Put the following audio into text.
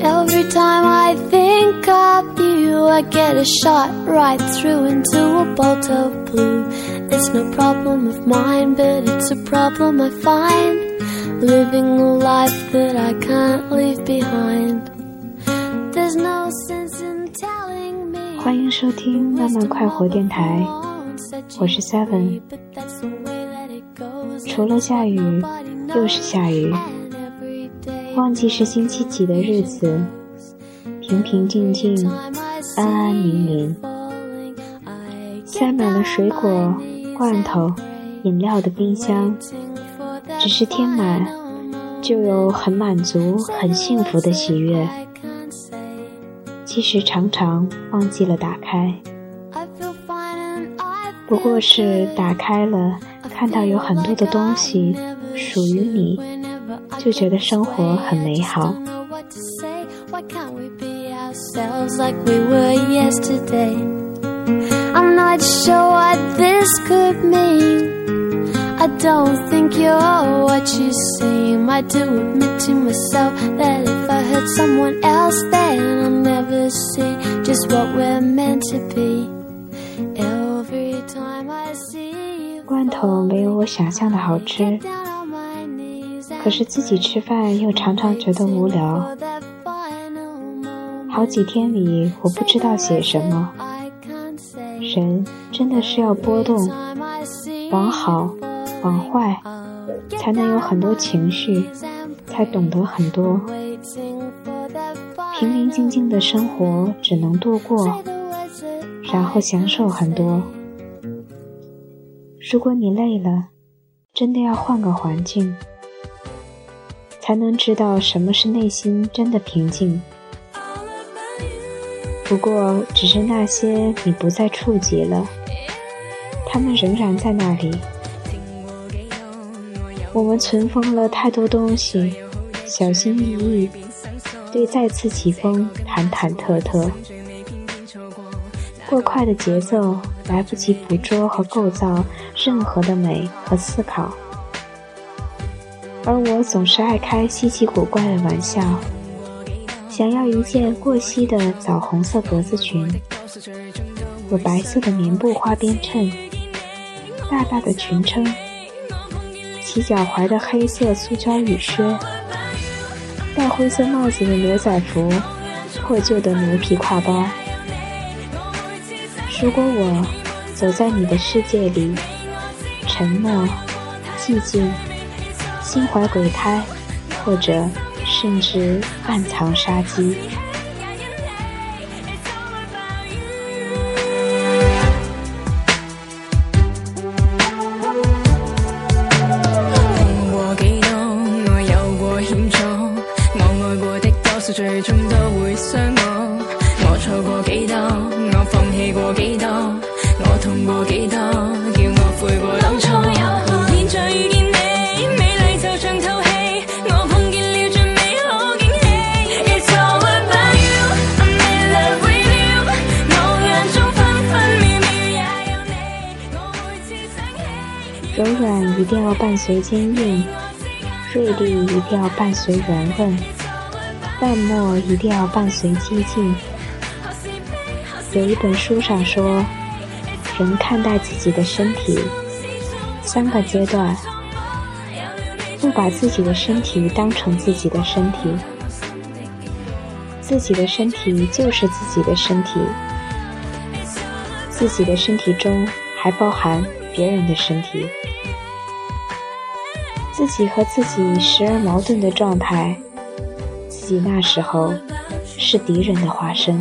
Every time I think of you, I get a shot right through into a bolt of blue. It's no problem of mine, but it's a problem I find. Living a life that I can't leave behind. There's no sense in telling me. 欢迎收听慢慢快活电台，我是 Seven。除了下雨，又是下雨。 忘记是星期几的日子，平平静静，安安宁宁。塞满了水果、罐头、饮料的冰箱，只是填满，就有很满足、很幸福的喜悦。其实常常忘记了打开，不过是打开了，看到有很多的东西属于你。就觉得生活很美好。I'm not sure what this could mean. I don't think you're what you seem. I do admit to myself that if I hurt someone else, then I'll never see just what we're meant to be. Every time I see you, 罐头没有我想象的好吃。 可是自己吃饭又常常觉得无聊，好几天里我不知道写什么。人真的是要波动，往好，往坏，才能有很多情绪，才懂得很多。平平静静的生活只能度过，然后享受很多。如果你累了，真的要换个环境。才能知道什么是内心真的平静。不过，只是那些你不再触及了，他们仍然在那里。我们存封了太多东西，小心翼翼，对再次起风忐忐忑忑。过快的节奏，来不及捕捉和构造任何的美和思考。而我总是爱开稀奇古怪的玩笑，想要一件过膝的枣红色格子裙，有白色的棉布花边衬，大大的裙撑，齐脚踝的黑色塑胶雨靴，戴灰色帽子的牛仔服，破旧的牛皮挎包。如果我走在你的世界里，沉默，寂静。心怀鬼胎，或者甚至暗藏杀机。痛过几多，我有过险阻，我爱过的多我。放弃过几多，我痛过几多，一定要伴随坚硬，锐利一定要伴随圆润，淡漠一定要伴随激进。有一本书上说，人看待自己的身体三个阶段：不把自己的身体当成自己的身体，自己的身体就是自己的身体，自己的身体中还包含别人的身体。自己和自己时而矛盾的状态，自己那时候是敌人的化身。